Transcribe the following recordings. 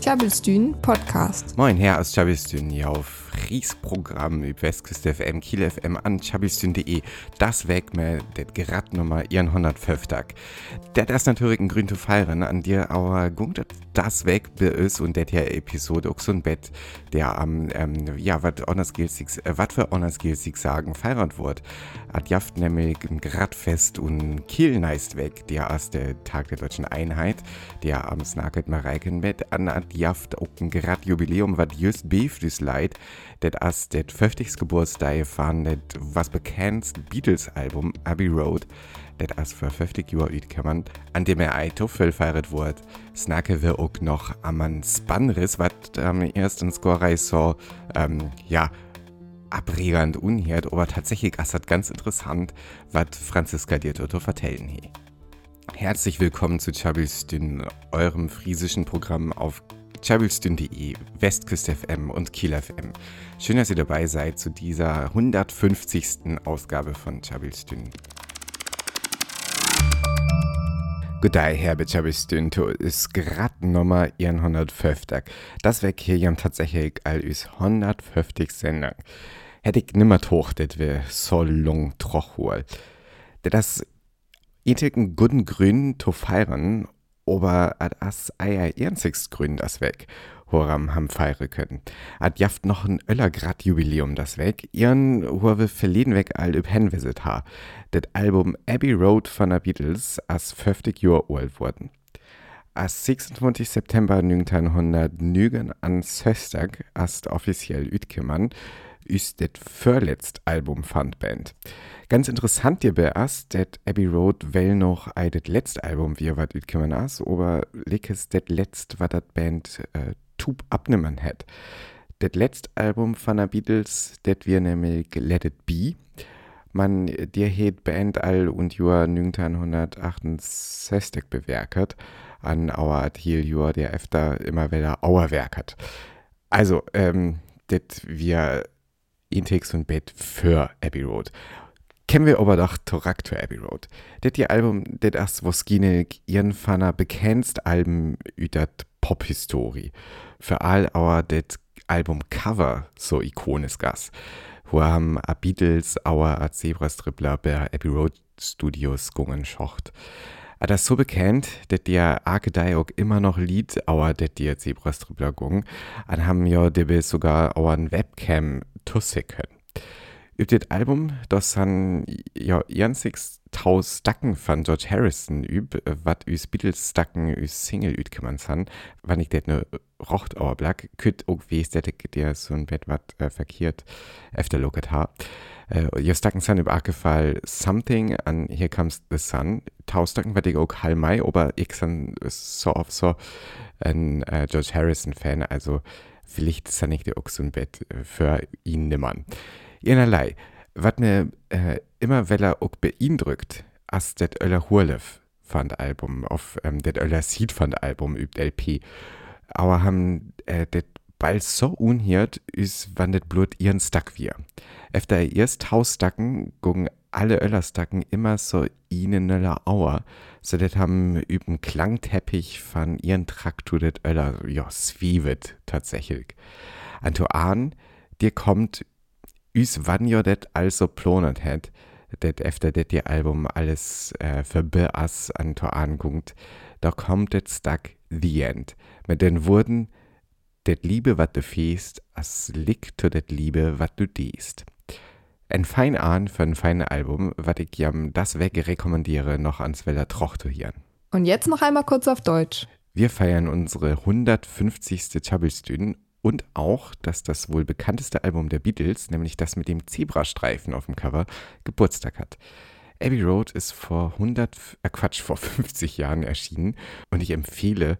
Tjabelstün Podcast. Moin her aus Tjabelstün hier auf Riesprogramm über Westküste FM, Kiel FM an tjabelstün.de. Das weg mir det Gerad Nummer 150. Der ist natürlich ein Grün zu feiern, an dir aber gungt das weg uns und der Episode auch so ein Bett, der am, ähm, ja, was Honors Gilsig, äh, was für Honors Gilsig sagen, feiert wird. Hat jaft nämlich ein Gradfest und Kiel neist weg, der der Tag der Deutschen Einheit, der am Snacket Mareikenbett an hat jaft auch ein Gradjubiläum, was just beef leid, det as det 50. Geburtstag von det was Beatles-Album Abbey Road, det as für 50 Jahre utkommen, an dem er ein Tuffel feiert wird, snacken wir auch noch am Spanris, was am ersten Score so, ähm, ja, abregend unhört, aber tatsächlich ist das ganz interessant, was Franziska dir dort vertellen he. Herzlich willkommen zu Chabis, eurem friesischen Programm auf chabelstün.de, Westküste FM und Kiel FM. Schön, dass ihr dabei seid zu dieser 150. Ausgabe von Chabelstün. Gudei, Herr to ist grad Nummer 150. Das wäre hier tatsächlich all üs 150 Sendung. Hätte ich nimmer tochtet, wir so lang troch hol. Das etiken guten Grün to feiern aber at as eier ernstix grün das weg, horam ham feiere können. Ad jaft noch ein Öllergrad Jubiläum das weg, ihren wir verleden weg all üb henvisit ha. Det Album Abbey Road von der Beatles as 50 Jahre alt wurden. As 26. September 1909 an Söstag as offiziell utgemann, ist det vorletzt Album von Band. Ganz interessant hierbei ist, dass Abbey Road well noch ein das letzte Album wie was utkommen ist, aber likes das letzte, was das Band äh, tub abnehmen hat. Das letzte Album von der Beatles, das wir nämlich Let It Be. Man, dir het Band all und Jahr 1968 bewerket, an auer Thiel Jahr der öfter immer wieder Auer werket. Also, ähm, das wir Intex und Bett für Abbey Road kennen wir aber doch Torak to Abbey Road. Das die Album, das ist was gine ihren Fanner bekennst Alben üdert Pop-Historie. Für all our das Album Cover so ikonisch gas. Wo haben a Beatles our a Zebrastrippler bei Abbey Road Studios gungen schocht. A das so bekannt, dass der Arke auch immer noch Lied auer das die Zebrastrippler gung, an haben ja debe sogar auer Webcam tusse können. Über das Album, das han ja 60.000 Stacken von George Harrison üb, wat üs Beatles Stacken üs Single ütkemann san, wann ich det ne rocht auer black, küt auch wes det der so ein Bett wat äh, verkehrt efter loket ha. Äh, ja Stacken san über Fall Something an Here Comes the Sun, taus Stacken wat ich auch halmai, aber ich san so oft so ein äh, George Harrison Fan, also vielleicht san ich dir auch so ein Bett äh, für ihn nimmern. Einerlei, was mir äh, immer weller auch beeindruckt, als das Öller Hurlev fand Album, auf ähm, das Öller Seed fand Album übt LP. Aber haben äh, das bald so unhiert, ist, wann das Blut ihren Stack wir. Efter erst Hausstacken gucken alle Öllerstacken immer so ihnen Öller Auer, so das haben üben Klangteppich von ihren Traktur das Öller, ja, swievet tatsächlich. Antoine, dir kommt us wann jo det also plonet het, det efter det ihr Album alles äh, verbe as an to anguckt, da kommt det stack The End. Mit den Worten, det Liebe, wat du fähst, as liegt to det Liebe, wat du diest. Ein fein an für ein feines Album, wat ich jam das weg rekommandiere, noch ans Weller Troch zu hören. Und jetzt noch einmal kurz auf Deutsch. Wir feiern unsere 150. Chabelstüden und auch, dass das wohl bekannteste Album der Beatles, nämlich das mit dem Zebrastreifen auf dem Cover, Geburtstag hat. Abbey Road ist vor 100, äh Quatsch, vor 50 Jahren erschienen und ich empfehle,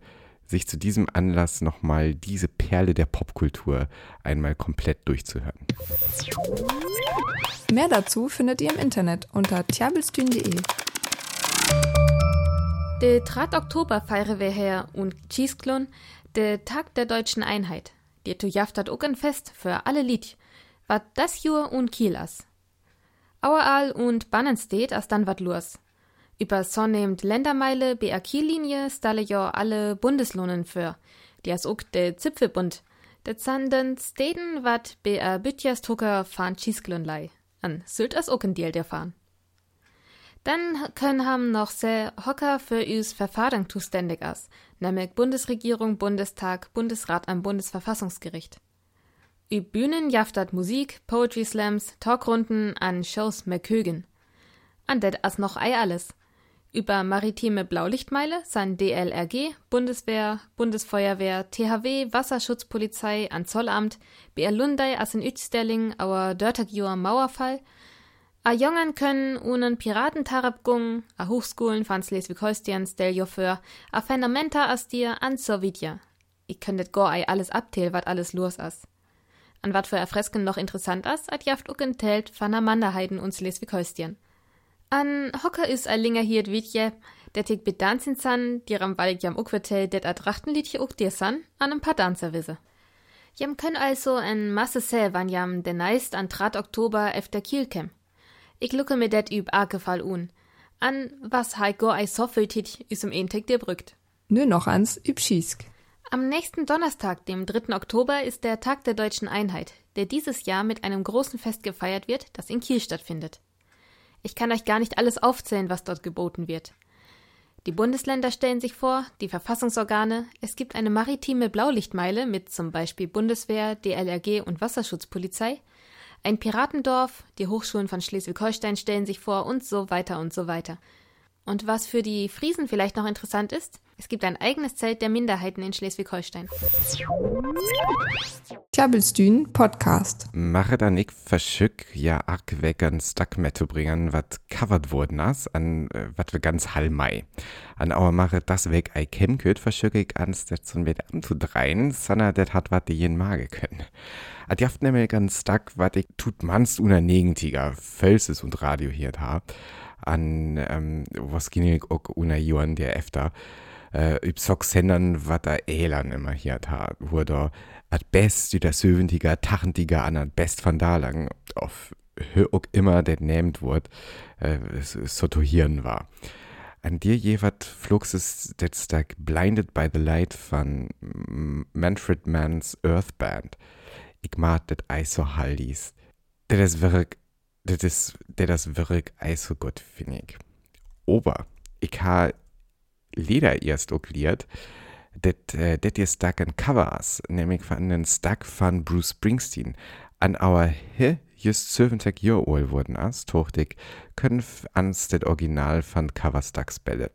sich zu diesem Anlass nochmal diese Perle der Popkultur einmal komplett durchzuhören. Mehr dazu findet ihr im Internet unter tiabelstün.de. Der 3. Oktober feiern wir her und Cheesklon, der Tag der deutschen Einheit. Die to jaftat ook ein Fest für alle Lied, wat das Jur und Kiel as. Aueral und Bannenstedt as dann wat los. Über so nehmt Ländermeile BR Kiellinie stalle jo alle Bundeslohnen für. Die as ook de Zipfelbund. De zanden Steden wat BR Bütjas Tucker fahren Schießglönlei. An Sylt as ook ein Deal der fahren. Dann können haben noch se Hocker für üs Verfahren zuständig as, nämlich Bundesregierung, Bundestag, Bundesrat am Bundesverfassungsgericht. Ü Bühnen jaftat Musik, Poetry Slams, Talkrunden an Shows Merkögen. An det as noch ei alles. Über maritime Blaulichtmeile san DLRG, Bundeswehr, Bundesfeuerwehr, THW, Wasserschutzpolizei, an Zollamt, BR Lundei as in Ütsterling, auer Dörtagjur Mauerfall, a Jongern können unen Piratentarabgung, a Hochschulen von Schleswig-Holstein stel jo für, a Phänomenta as dir an Sowjetja. Ich könntet go alles abteilen, wat alles los as. An wat für Erfresken noch interessant as, at jaft ucken telt van Amandaheiden und Schleswig-Holstein. An Hocker is a linger hiert Wietje, der tig bit Danzin san, dir am Wald jam ukwetel, det a Trachtenliedje uk dir san, an ein paar Danzer wisse. Jam können also en Masse sel, wann jam den neist an Trat Oktober efter Kiel kem. Ich lucke mir det üb Arkefall un. An was heiko ei soffeltit is um Entek dir brückt. Nur noch ans üb Schiesk. Am nächsten Donnerstag, dem 3. Oktober, ist der Tag der deutschen Einheit, der dieses Jahr mit einem großen Fest gefeiert wird, das in Kiel stattfindet. Ich kann euch gar nicht alles aufzählen, was dort geboten wird. Die Bundesländer stellen sich vor, die Verfassungsorgane, es gibt eine maritime Blaulichtmeile mit zum Beispiel Bundeswehr, DLRG und Wasserschutzpolizei, ein Piratendorf, die Hochschulen von Schleswig-Holstein stellen sich vor und so weiter und so weiter. Und was für die Friesen vielleicht noch interessant ist, es gibt ein eigenes Zelt der Minderheiten in Schleswig-Holstein. Tjabelstühn Podcast. Mache dann ich verschück ja arg weg an Stuck zu bringen, wat covered worden as, an äh, wat wir ganz hallmei. An aber mache das weg ei kemköt verschück ich ans det zum mit anzudreien, sanna det hat wat die jen mage können. Ad jaft nämlich ganz Stuck, wat ich tut manst una Negentiger, Fölses und Radio hier da, an ähm, was ging auch una Johann der efter äh, üb Socksendern, wat da Elern immer hier da, da at best der Söventiger, Tachentiger an at best von da lang auf auch immer det nehmt wort äh, sotohieren war. An dir jewat fluxes det stack Blinded by the Light von Manfred Mann's Earth Band. Ich mag det ei so hallis. Det is wirk, det is, det is wirk ei so gut, finde ich. Ober, ich ha Leder erst okliert, det, äh, det ist Stack ein Covers, nämlich von den Stack von Bruce Springsteen. An our he just 70 Jahre alt wurden as, tochtig, können ans det Original von Coverstacks Bälle.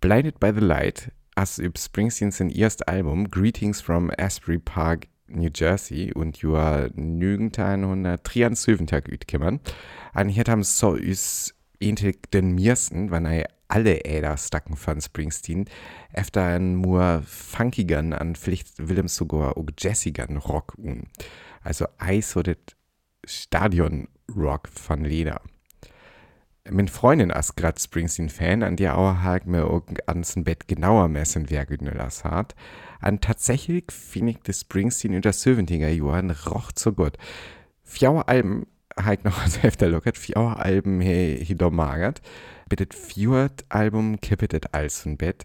Blinded by the Light, as üb Springsteen sein erst Album Greetings from Asbury Park, New Jersey und joa 1973 utkommen. An hier haben so is entig den mirsten, wann er alle Äder stacken von Springsteen, efter einen more funkigern an vielleicht Willems sogar auch jazzigen Rock un. Also eis so det Stadion-Rock von Leder. Min Freundin ist grad Springsteen-Fan, an der auch halt mir ans Bett genauer messen, wer genüllas hat. An tatsächlich finde ich das Springsteen in der 70er Jahren roch so gut. Vier Alben halt noch als Hälfte lockert, vier Alben he, he magert bittet viert Album kippet als ein Bett,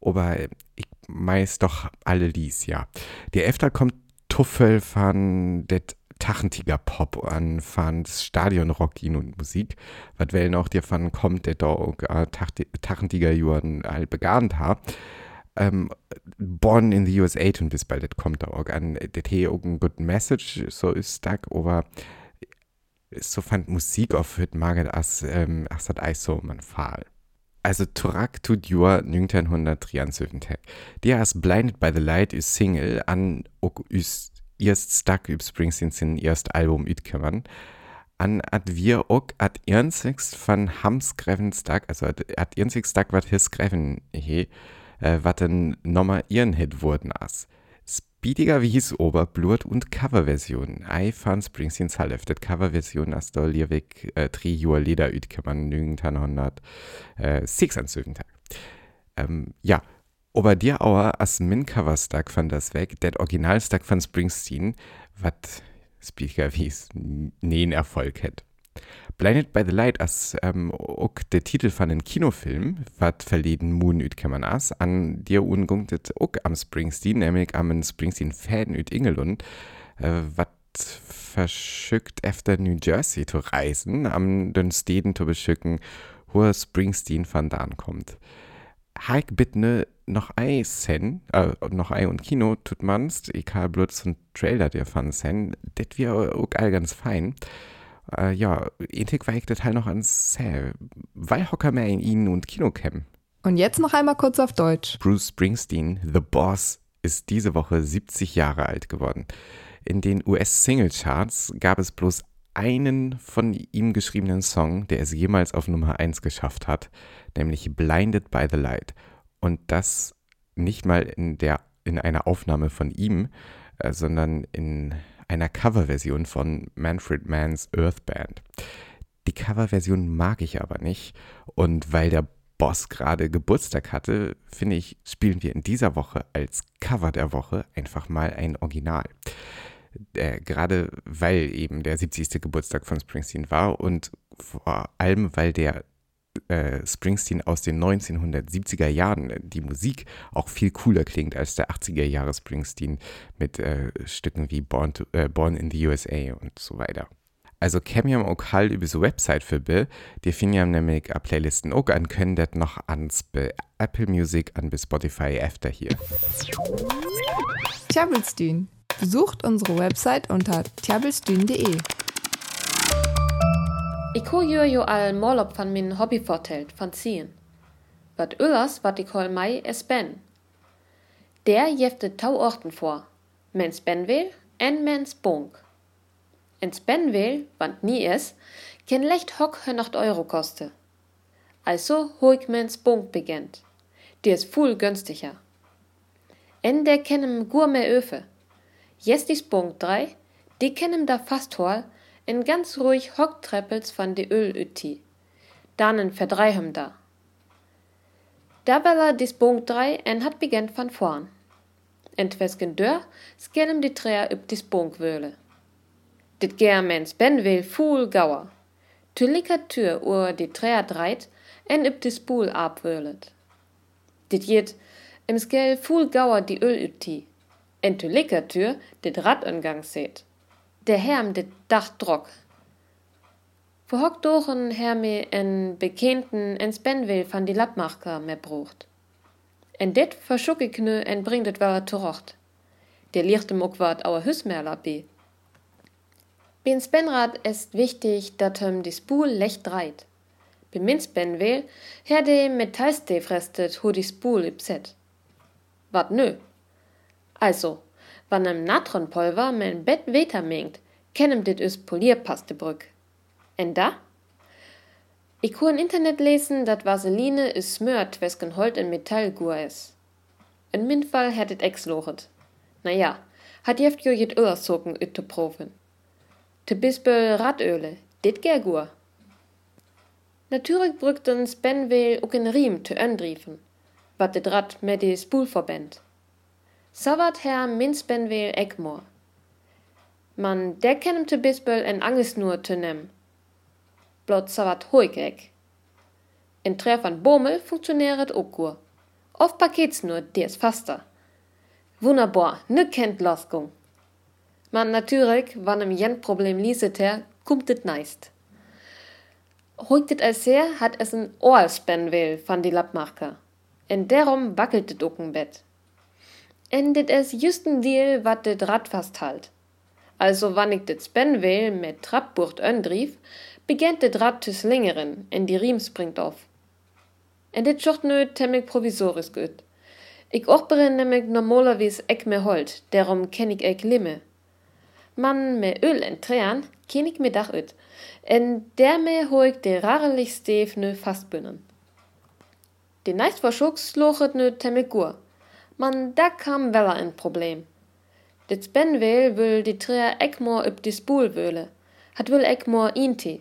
aber ich meist doch alle lies, ja. Die Efter kommt Tuffel von det Tachentiger Pop an, von Stadionrock und Musik, was wellen auch dir von kommt, der da äh, Tachentiger Juren all begann ha. Ähm, Born in the USA und bis bald, das kommt da auch an, das hier auch ein good message, so ist das, aber so fand Musik auf hört maget as ähm, as hat eis so man Fall. Also Turak tut Jua 1973. Die as Blinded by the Light is Single an ok is erst Stuck üb Springsteen sin erst Album ütkemmern. An at wir ok at ernstligst von Hams Greven Stuck, also at, at ernstligst Stuck wat his Greven he, äh, wat denn nommer ihren Hit wurden as. Speediger wie hieß Oberblut und Coverversion. I fand Springsteens Half. Das Coverversion aus der Lierweg äh, drei Jahre Leder kann man 1906 Tag. Ähm, ja, aber dir aber als min Coverstack von das weg, der Originalstack von Springsteen, was Speediger wie es neen Erfolg hat. Blinded by the Light ist ähm, auch der Titel von einem Kinofilm, was verleden Moon üt kann man as, an dir ungunktet auch am Springsteen, nämlich am Springsteen-Fan üt Ingelund, äh, was verschickt efter New Jersey zu reisen, am den Städten zu beschücken, wo Springsteen von da kommt. Heik bitte noch ein Sen, äh, noch ein und Kino tut man's, ich habe bloß einen Trailer der von Sen, das wäre auch all ganz fein. Äh, ja, Ethik war ich das halt noch ans Sä, weil Hocker mehr in ihnen und Kino kämen. Und jetzt noch einmal kurz auf Deutsch. Bruce Springsteen, The Boss, ist diese Woche 70 Jahre alt geworden. In den US-Single-Charts gab es bloß einen von ihm geschriebenen Song, der es jemals auf Nummer 1 geschafft hat, nämlich Blinded by the Light. Und das nicht mal in, der, in einer Aufnahme von ihm, äh, sondern in einer Coverversion von Manfred Manns Earth Band. Die Coverversion mag ich aber nicht. Und weil der Boss gerade Geburtstag hatte, finde ich, spielen wir in dieser Woche als Cover der Woche einfach mal ein Original. Äh, gerade weil eben der 70. Geburtstag von Springsteen war und vor allem, weil der äh, Springsteen aus den 1970er Jahren die Musik auch viel cooler klingt als der 80er Jahre Springsteen mit äh, Stücken wie Born, to, äh, Born in the USA und so weiter. Also ja auch halt über so Website für Bill, die finden ja nämlich a Playlisten auch an, können das noch ans bei Apple Music an bis Spotify efter hier. Tjabelstühn. Besucht unsere Website unter tjabelstühn.de. Ich ho jo all Morlob van min Hobby vertelt, van Zien. Wat öllers wat ich hol mei es ben. Der jefte tau Orten vor. Mens Benwel en mens Bunk. Ins Benwel, want nie es, ken lecht hock 100 Euro koste. Also hoik mens Bunk begent. Die is full günstiger. En der kennem Gourmet Öfe. Jestis Bunk 3, die kennem da fast hol, en ganz ruhig hocktreppels van de Ölüti. Dannen verdreihem da. Da bella dis Bunk 3 en hat begent van vorn. Entwesken dör skellem die Träer üb dis Bunk wöhle. Dit ger mens ben will fuhl gauer. Tüliker Tür ur die Träer dreit en üb dis Spool abwöhlet. Dit jet im Skell fuhl gauer die Ölüti. En tüliker Tür dit Radöngang seht der Herm dit Dach drock. Wo hockt dochen her me en bekennten en Spenwil van die Lappmacher me brucht. En dit verschuck ik nu en bringt het wel terocht. Der liegt im wat auer Hüsmerler be. Bin Spenrad ist wichtig, dat hem die Spul lecht dreit. Bin min Spenwil her de Metallste frestet hu die Spul ipset. Wat nö? Also, wann em Natronpulver mein Bett weter mengt, kennem dit üs Polierpastebrück. En da? Ich im Internet lesen, dat Vaseline is smört, wesken Holt in Metallgur is. In min Fall hat it ex lochet. Naja, hat jeft jo jet Öllersocken üt te profen. Te bispel Radöle, dit ger gur. Natürlich brückt uns Benwel ook in Riem te öndriefen, wat de Rad med de Spool verbend. So wat her minst Benwel Egmor. Man der kennem te bispel en angesnur te nem. Blot so wat hoikek. In Treff an Bommel funktioniert ook gur. Oft Paketsnur, der is faster. Wunderbar, ne kennt Losgung. Man natürlich, wann im jen Problem lieset her, kummt it neist. Hoiktet als her, hat es ein Ohrspän will, van die Lappmacher. En derom wackelt dit ook Bett. En dit es justen Deal, wat dit Rad fast halt. Also wann ich dit Spen will, mit Trappbucht öndrief, beginnt dit Rad zu slingeren, en die Riem springt auf. En dit schocht nö temmig provisorisch gut. Ich ochbere nämlich normalerweise eck me Holt, darum kenn ich eck Limme. Man me Öl enträren, kenn ich mir dach üt, en der me hoig de rarelig Stef nö fastbünnen. Den neist verschucks lochet nö temmig gur. Man, da kam weller ein Problem. Dit Spenweel will die Träer Eckmor üb die Spool wöhle, hat will Eckmor inti.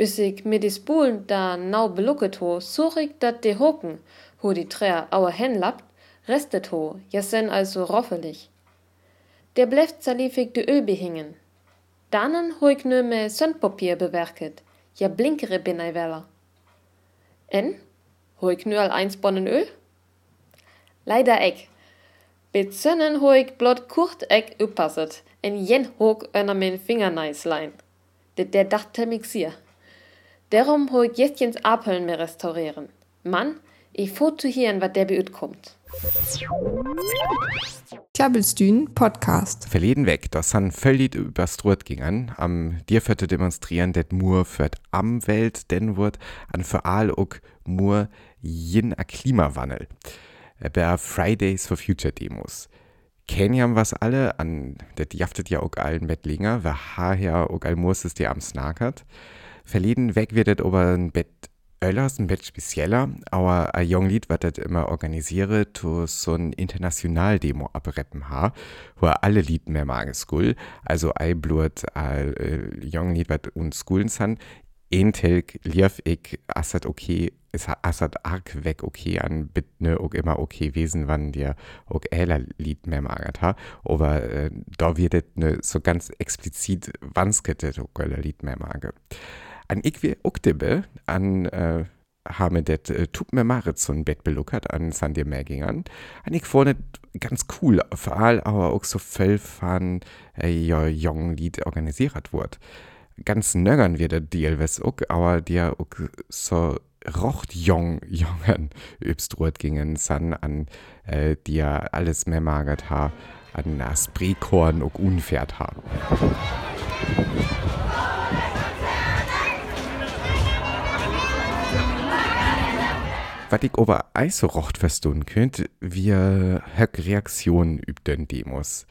Üssig mir die Spool da nau belucket ho, such ich dat de Hoken, ho die Träer auer hen lappt, restet ho, ja sen also roffelig. Der bleft salifig de Öl behingen. Dannen hoe ik nu met zandpapier bewerkt. Ja blinkere bin I weller. En? Hoe ik nu al eins bonnen öl? Leider ek. Hoe ik blot kurt ek uppasset. En jen hoog under min fingerneislijn. Det der dachte mich sehr. Darum hoe ik jetjens Apeln mehr restaurieren. Mann, ich fot zu hieren, wat der beutkommt. Tjabelstühn Podcast. Verleden weg, das han völlig überstrut gingen. Am dir für demonstrieren, det mur für am Welt, denn wird an für all ook mur jen a Klimawandel. Bei Fridays for Future Demos. Kennen was alle, an det jaftet ja auch allen Bettlinger, wer haher auch all muss dir am snakert. Verleden weg wird et ober ein Bett Öllers ein Bett spezieller, aber ein Young Lied wird das immer organisiere, to so ein International-Demo abreppen ha, wo alle Lied mehr mag school, also ei blut all äh, Young Lied wird uns schoolen san, Entelk lief ich assat okay, es hat assat arg weg okay an bit ne auch immer okay wesen, wann dir auch äler Lied mehr magert aber äh, da wird ne so ganz explizit wansketet auch Lied mehr mage an ich wie Uktebe, an äh, habe det äh, tut mir so ein Bett beluckert an San dir. An ich vorne ganz cool, vor allem aber auch so voll von äh, ja, jungen Lied organisiert wird. Ganz nögern wird der Deal, was auch, aber der auch so rocht jong jungen übstrut gingen san an äh, dir alles mehr magert ha an Spreekorn und unfährt haben. Was ich aber auch so rocht verstehen könnt, höck Reaktionen üb den Demos.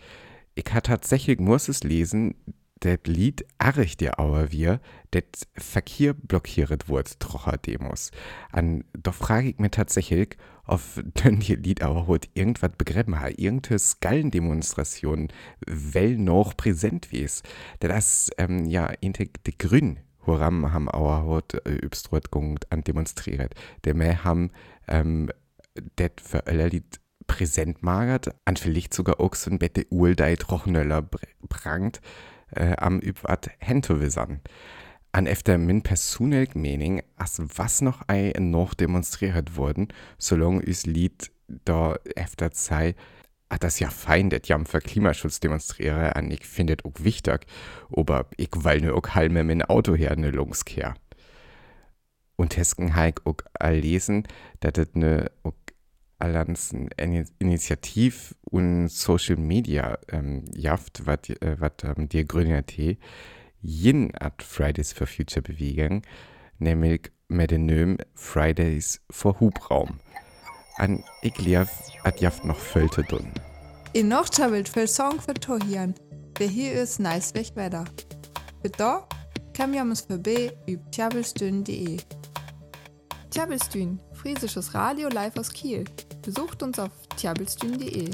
Ich hat tatsächlich muss es lesen, das Lied arrig der Auer wir, das Verkehr blockiert wurde, trocher Demos. An, doch frage ich mir tatsächlich, ob denn die Lied aber heute irgendwas begriffen hat, irgendeine Skallendemonstration, well noch präsent wies. Das, ähm, ja, die Grün Horam haben auch heute äh, übstrut an demonstriert. Der mehr haben ähm, det für alle Lied präsent magert, an vielleicht sogar auch so ein Bette Uldei Trochnöller prangt, äh, am übwat Hentowisan. An efter min personlig mening, as was noch ei noch demonstriert worden, solange is Lied da efter sei, ah, das ja fein, dass ich für Klimaschutz demonstriere, und ich finde es auch wichtig, aber ich will nur auch mit meinem Auto her eine Lungskehr. Und Hesken halt auch lesen, dass es eine Allianz Initiativ und Social Media ähm, jaft, was äh, ähm, die Grüne T jin at Fridays for Future bewegen, nämlich mit dem Namen Fridays for Hubraum an ik lief at jaft noch fölte dun. In noch travelt viel Song für Tohian, wer hier ist nice wetter. Für da kam ja uns vorbei über tjabelstün.de. Tjabelstün, friesisches Radio live aus Kiel. Besucht uns auf tjabelstün.de.